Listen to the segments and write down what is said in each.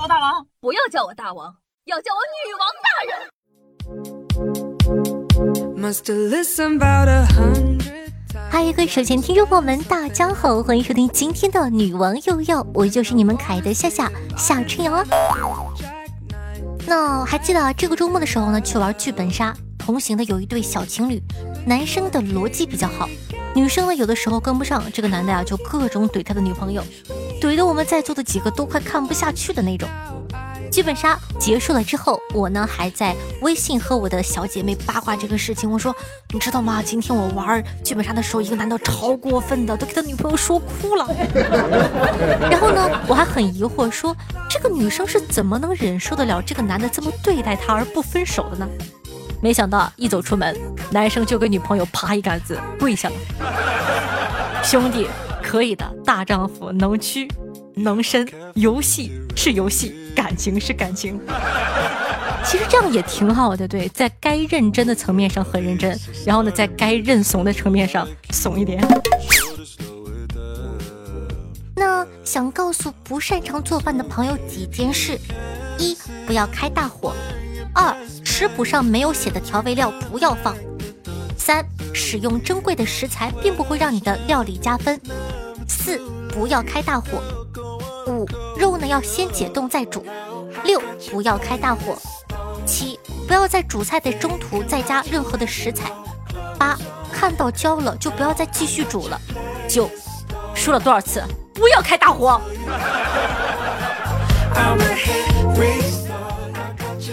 我大王，不要叫我大王，要叫我女王大人。嗨，各位首先听众朋友们，大家好，欢迎收听今天的女王又要，我就是你们可爱的夏夏夏春瑶啊。那还记得这个周末的时候呢，去玩剧本杀，同行的有一对小情侣，男生的逻辑比较好，女生呢有的时候跟不上，这个男的呀就各种怼他的女朋友，怼的我们在座的几个都快看不下去的那种。剧本杀结束了之后，我呢还在微信和我的小姐妹八卦这个事情。我说，你知道吗？今天我玩剧本杀的时候，一个男的超过分的，都给他女朋友说哭了。然后呢，我还很疑惑，说这个女生是怎么能忍受得了这个男的这么对待她而不分手的呢？没想到一走出门，男生就给女朋友啪一杆子跪下了。兄弟，可以的，大丈夫能屈。能伸，游戏是游戏，感情是感情。其实这样也挺好的，对，在该认真的层面上很认真，然后呢，在该认怂的层面上怂一点。那想告诉不擅长做饭的朋友几件事：一，不要开大火；二，食谱上没有写的调味料不要放；三，使用珍贵的食材并不会让你的料理加分；四，不要开大火。五肉呢要先解冻再煮，六不要开大火，七不要在煮菜的中途再加任何的食材，八看到焦了就不要再继续煮了，九说了多少次不要开大火。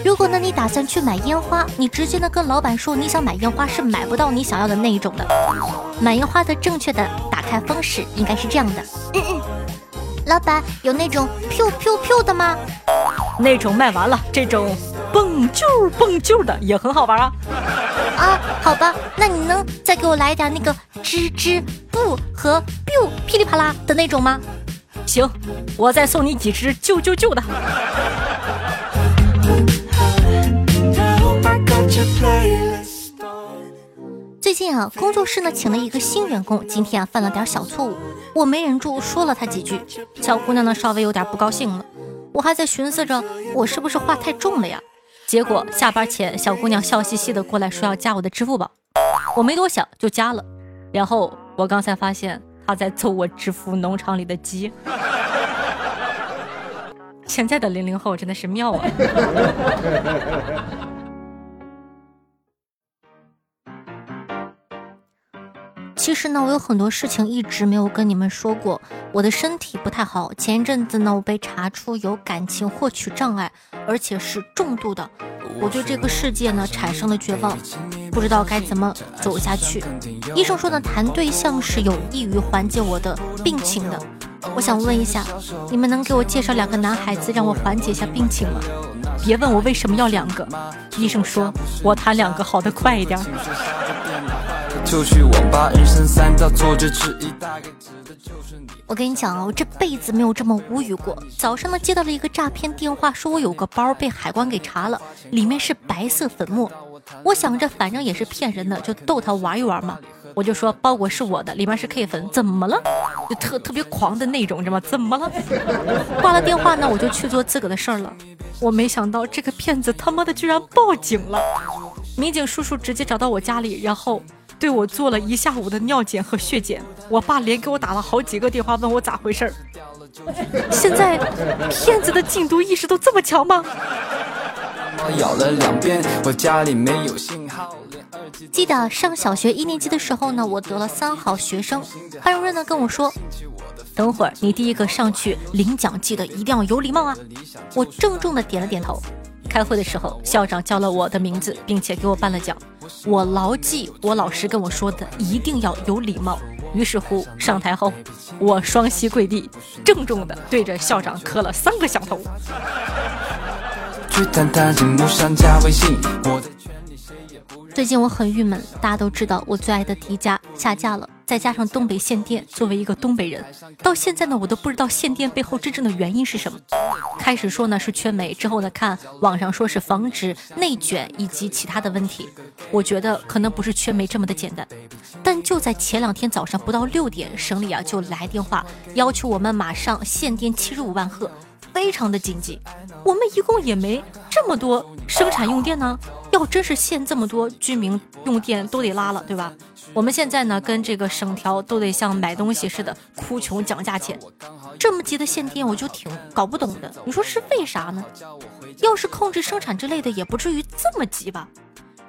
如果呢你打算去买烟花，你直接呢跟老板说你想买烟花是买不到你想要的那一种的。买烟花的正确的打开方式应该是这样的。嗯嗯。老板有那种 “pew pew pew” 的吗？那种卖完了，这种蹦啾蹦啾的也很好玩啊！啊，好吧，那你能再给我来点那个吱吱不和 biu 噼里啪啦的那种吗？行，我再送你几只啾啾啾的。最近啊，工作室呢请了一个新员工，今天啊犯了点小错误，我没忍住说了他几句，小姑娘呢稍微有点不高兴了。我还在寻思着我是不是话太重了呀？结果下班前小姑娘笑嘻嘻的过来说要加我的支付宝，我没多想就加了。然后我刚才发现她在揍我支付农场里的鸡。现在的零零后真的是妙啊！其实呢，我有很多事情一直没有跟你们说过。我的身体不太好，前一阵子呢，我被查出有感情获取障碍，而且是重度的。我对这个世界呢产生了绝望，不知道该怎么走下去。医生说呢，谈对象是有益于缓解我的病情的。我想问一下，你们能给我介绍两个男孩子让我缓解一下病情吗？别问我为什么要两个，医生说我谈两个好的快一点。就去网吧，人生三道坐着吃一大个指的就是你我跟你讲啊，我这辈子没有这么无语过。早上呢，接到了一个诈骗电话，说我有个包被海关给查了，里面是白色粉末。我想着反正也是骗人的，就逗他玩一玩嘛。我就说包裹是我的，里面是 K 粉，怎么了？就特特别狂的那种，知道吗？怎么了？挂了电话呢，我就去做自个的事儿了。我没想到这个骗子他妈的居然报警了，民警叔叔直接找到我家里，然后。对我做了一下午的尿检和血检，我爸连给我打了好几个电话，问我咋回事儿。现在骗子的禁毒意识都这么强吗？记得上小学一年级的时候呢，我得了三好学生，班主任呢跟我说，等会儿你第一个上去领奖，记得一定要有礼貌啊。我郑重的点了点头。开会的时候，校长叫了我的名字，并且给我颁了奖。我牢记我老师跟我说的，一定要有礼貌。于是乎，上台后，我双膝跪地，郑重地对着校长磕了三个响头。最近我很郁闷，大家都知道我最爱的迪迦下架了。再加上东北限电，作为一个东北人，到现在呢，我都不知道限电背后真正的原因是什么。开始说呢是缺煤，之后呢看网上说是防止内卷以及其他的问题。我觉得可能不是缺煤这么的简单。但就在前两天早上不到六点，省里啊就来电话要求我们马上限电七十五万赫。非常的紧急。我们一共也没这么多生产用电呢，要真是限这么多，居民用电都得拉了，对吧？我们现在呢，跟这个省条都得像买东西似的哭穷讲价钱。这么急的限电，我就挺搞不懂的。你说是为啥呢？要是控制生产之类的，也不至于这么急吧？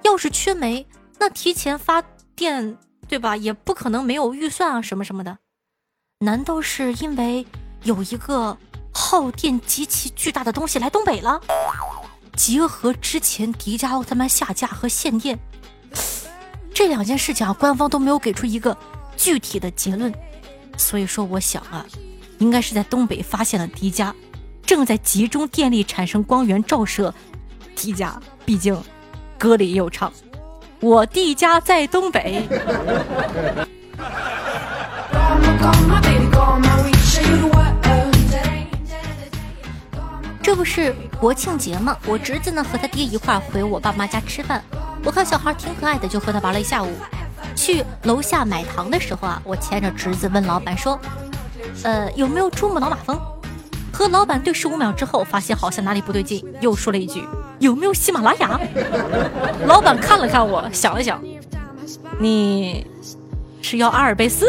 要是缺煤，那提前发电，对吧？也不可能没有预算啊，什么什么的。难道是因为有一个耗电极其巨大的东西来东北了？结合之前迪迦奥特曼下架和限电。这两件事情啊，官方都没有给出一个具体的结论，所以说我想啊，应该是在东北发现了迪迦，正在集中电力产生光源照射迪迦。毕竟歌里也有唱，我弟家在东北。这不是国庆节嘛？我侄子呢和他爹一块回我爸妈家吃饭。我看小孩挺可爱的，就和他玩了一下午。去楼下买糖的时候啊，我牵着侄子问老板说：“呃，有没有珠穆朗玛峰？”和老板对视五秒之后，发现好像哪里不对劲，又说了一句：“有没有喜马拉雅？”老板看了看我，想了想：“你是要阿尔卑斯？”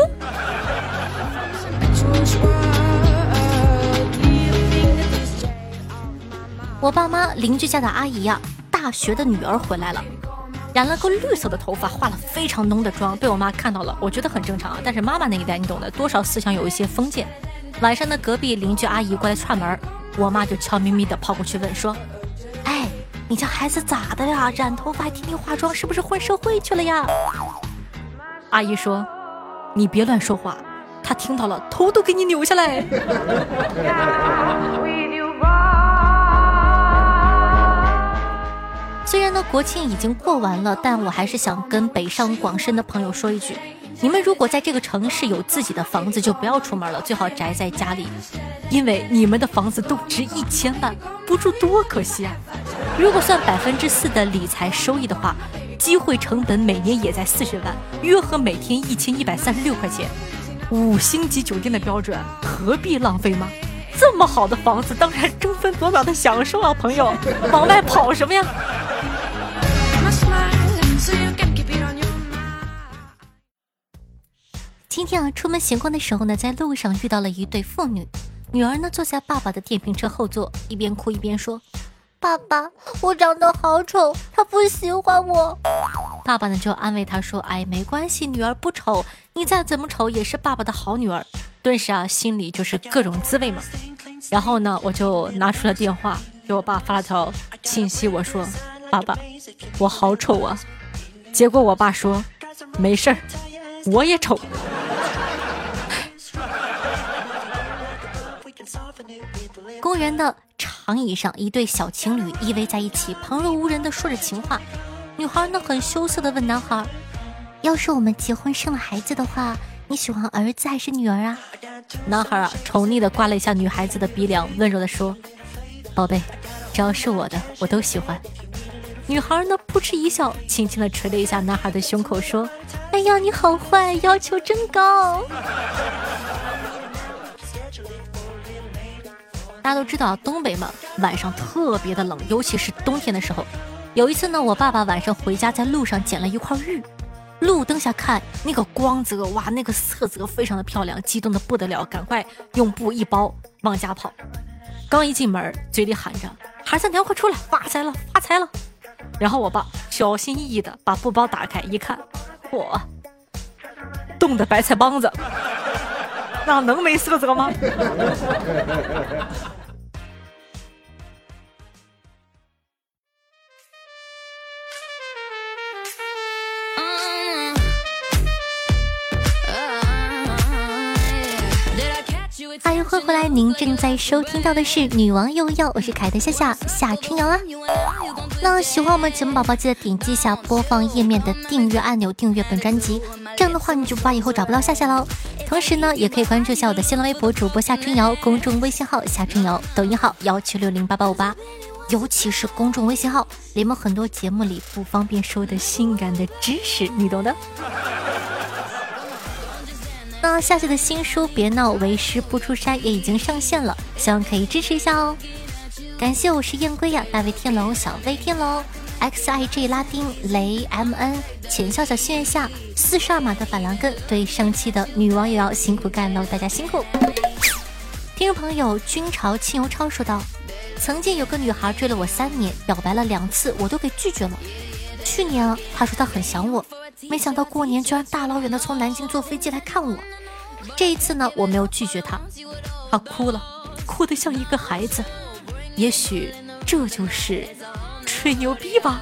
我爸妈邻居家的阿姨呀，大学的女儿回来了。染了个绿色的头发，化了非常浓的妆，被我妈看到了，我觉得很正常啊。但是妈妈那一代，你懂的，多少思想有一些封建。晚上的隔壁邻居阿姨过来串门，我妈就悄咪咪的跑过去问说：“哎，你家孩子咋的呀？染头发还天天化妆，是不是混社会去了呀？”阿姨说：“你别乱说话，他听到了头都给你扭下来。”虽然呢，国庆已经过完了，但我还是想跟北上广深的朋友说一句：你们如果在这个城市有自己的房子，就不要出门了，最好宅在家里，因为你们的房子都值一千万，不住多可惜啊！如果算百分之四的理财收益的话，机会成本每年也在四十万，约合每天一千一百三十六块钱。五星级酒店的标准，何必浪费吗？这么好的房子，当然争分夺秒的享受啊，朋友，往外跑什么呀？今天啊，出门闲逛的时候呢，在路上遇到了一对父女，女儿呢坐在爸爸的电瓶车后座，一边哭一边说：“爸爸，我长得好丑，他不喜欢我。”爸爸呢就安慰她说：“哎，没关系，女儿不丑，你再怎么丑也是爸爸的好女儿。”顿时啊，心里就是各种滋味嘛。然后呢，我就拿出了电话，给我爸发了条信息，我说：“爸爸，我好丑啊。”结果我爸说：“没事儿，我也丑。”公园的长椅上，一对小情侣依偎在一起，旁若无人的说着情话。女孩呢，很羞涩的问男孩：“要是我们结婚生了孩子的话，你喜欢儿子还是女儿啊？”男孩啊，宠溺的刮了一下女孩子的鼻梁，温柔的说：“宝贝，只要是我的，我都喜欢。”女孩呢，扑哧一笑，轻轻的捶了一下男孩的胸口，说：“哎呀，你好坏，要求真高。”大家都知道东北嘛，晚上特别的冷，尤其是冬天的时候。有一次呢，我爸爸晚上回家，在路上捡了一块玉，路灯下看那个光泽，哇，那个色泽非常的漂亮，激动的不得了，赶快用布一包往家跑。刚一进门，嘴里喊着：“孩子娘，快出来，发财了，发财了！”然后我爸小心翼翼的把布包打开，一看，嚯，冻的白菜帮子，那能没色泽吗？欢迎回来，您正在收听到的是《女王又要》，我是凯特夏夏夏春瑶啊。那喜欢我们节目宝宝，记得点击一下播放页面的订阅按钮，订阅本专辑，这样的话你就不怕以后找不到夏夏喽。同时呢，也可以关注一下我的新浪微博主播夏春瑶，公众微信号夏春瑶，抖音号幺七六零八八五八，尤其是公众微信号，里面很多节目里不方便说的性感的知识，你懂的。那夏夏的新书《别闹为师不出山》也已经上线了，希望可以支持一下哦。感谢我是燕归呀，大卫天龙、小飞天龙、X I G 拉丁、雷 M N、浅笑笑、心愿下、四十二码的板蓝根，对上期的女网友要辛苦干喽，大家辛苦。听众朋友君朝清油超说道：“曾经有个女孩追了我三年，表白了两次，我都给拒绝了。去年她说她很想我。”没想到过年居然大老远的从南京坐飞机来看我，这一次呢，我没有拒绝他，他哭了，哭得像一个孩子。也许这就是吹牛逼吧。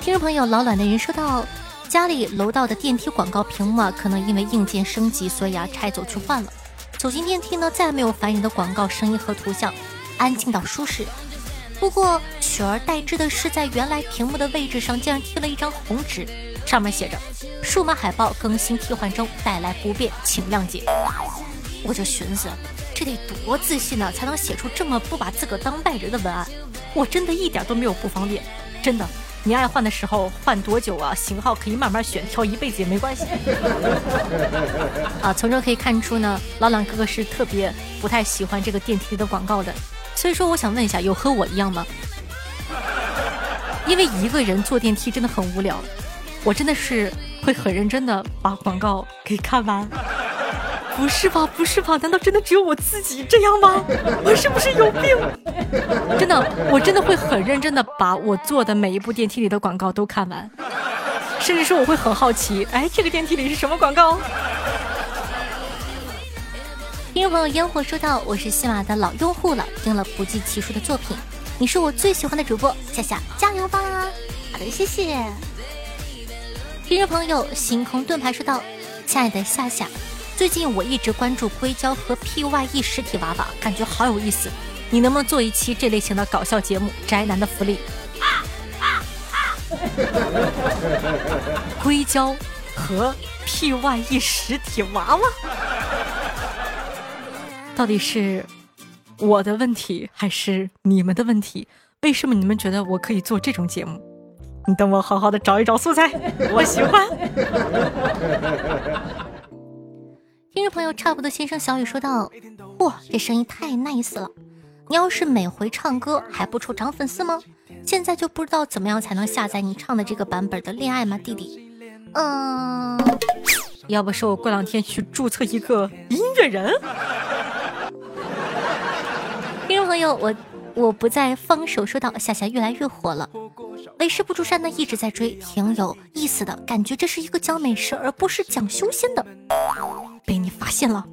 听众朋友老卵的人说到，家里楼道的电梯广告屏幕啊，可能因为硬件升级，所以啊拆走去换了。走进电梯呢，再也没有烦人的广告声音和图像，安静到舒适。不过取而代之的是，在原来屏幕的位置上竟然贴了一张红纸，上面写着“数码海报更新替换中，带来不便，请谅解”。我就寻思，这得多自信呢，才能写出这么不把自个当外人的文案。我真的一点都没有不方便，真的。你爱换的时候换多久啊？型号可以慢慢选，挑一辈子也没关系。啊，从中可以看出呢，老两哥哥是特别不太喜欢这个电梯的广告的。所以说，我想问一下，有和我一样吗？因为一个人坐电梯真的很无聊，我真的是会很认真的把广告给看完。不是吧？不是吧？难道真的只有我自己这样吗？我是不是有病？真的，我真的会很认真的把我坐的每一部电梯里的广告都看完，甚至说我会很好奇，哎，这个电梯里是什么广告？听众朋友烟火说道：“我是喜马的老用户了，听了不计其数的作品，你是我最喜欢的主播，夏夏加油吧！”好的，谢谢。听众朋友星空盾牌说道：“亲爱的夏夏，最近我一直关注硅胶和 PYE 实体娃娃，感觉好有意思，你能不能做一期这类型的搞笑节目？宅男的福利。”硅胶和 PYE 实体娃娃。到底是我的问题还是你们的问题？为什么你们觉得我可以做这种节目？你等我好好的找一找素材，我喜欢。听众朋友差不多先生小雨说道：“哇，这声音太 nice 了！你要是每回唱歌还不愁涨粉丝吗？现在就不知道怎么样才能下载你唱的这个版本的恋爱吗，弟弟？嗯，要不是我过两天去注册一个音乐人。”听众朋友，我我不再放手。说道夏夏越来越火了，为师不出山呢一直在追，挺有意思的感觉。这是一个讲美食而不是讲修仙的，被你发现了，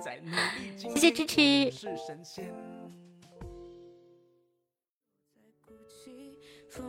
谢谢支持。好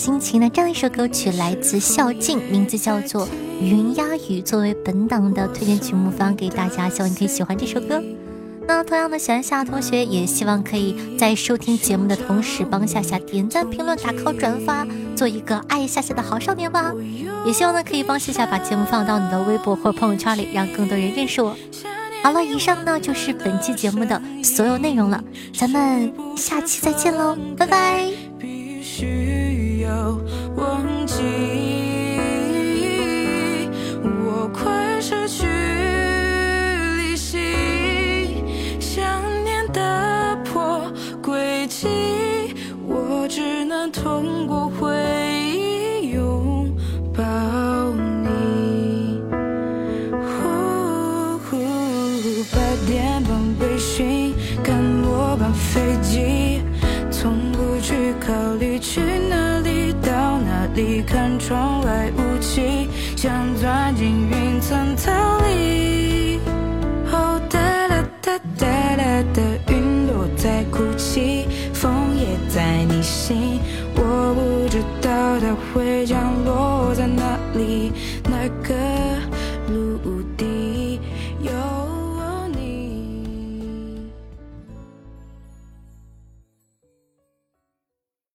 心情呢？这样一首歌曲来自孝敬，名字叫做《云鸦语》，作为本档的推荐曲目发给大家，希望你可以喜欢这首歌。那同样的，喜欢夏同学，也希望可以在收听节目的同时，帮夏夏点赞、评论、打 call、转发，做一个爱夏夏的好少年吧。也希望呢，可以帮夏夏把节目放到你的微博或朋友圈里，让更多人认识我。好了，以上呢就是本期节目的所有内容了，咱们下期再见喽，拜拜。忘记，里看窗外雾气想钻进云层逃离哦哒哒哒哒哒云朵在哭泣风也在逆行我不知道它会降落。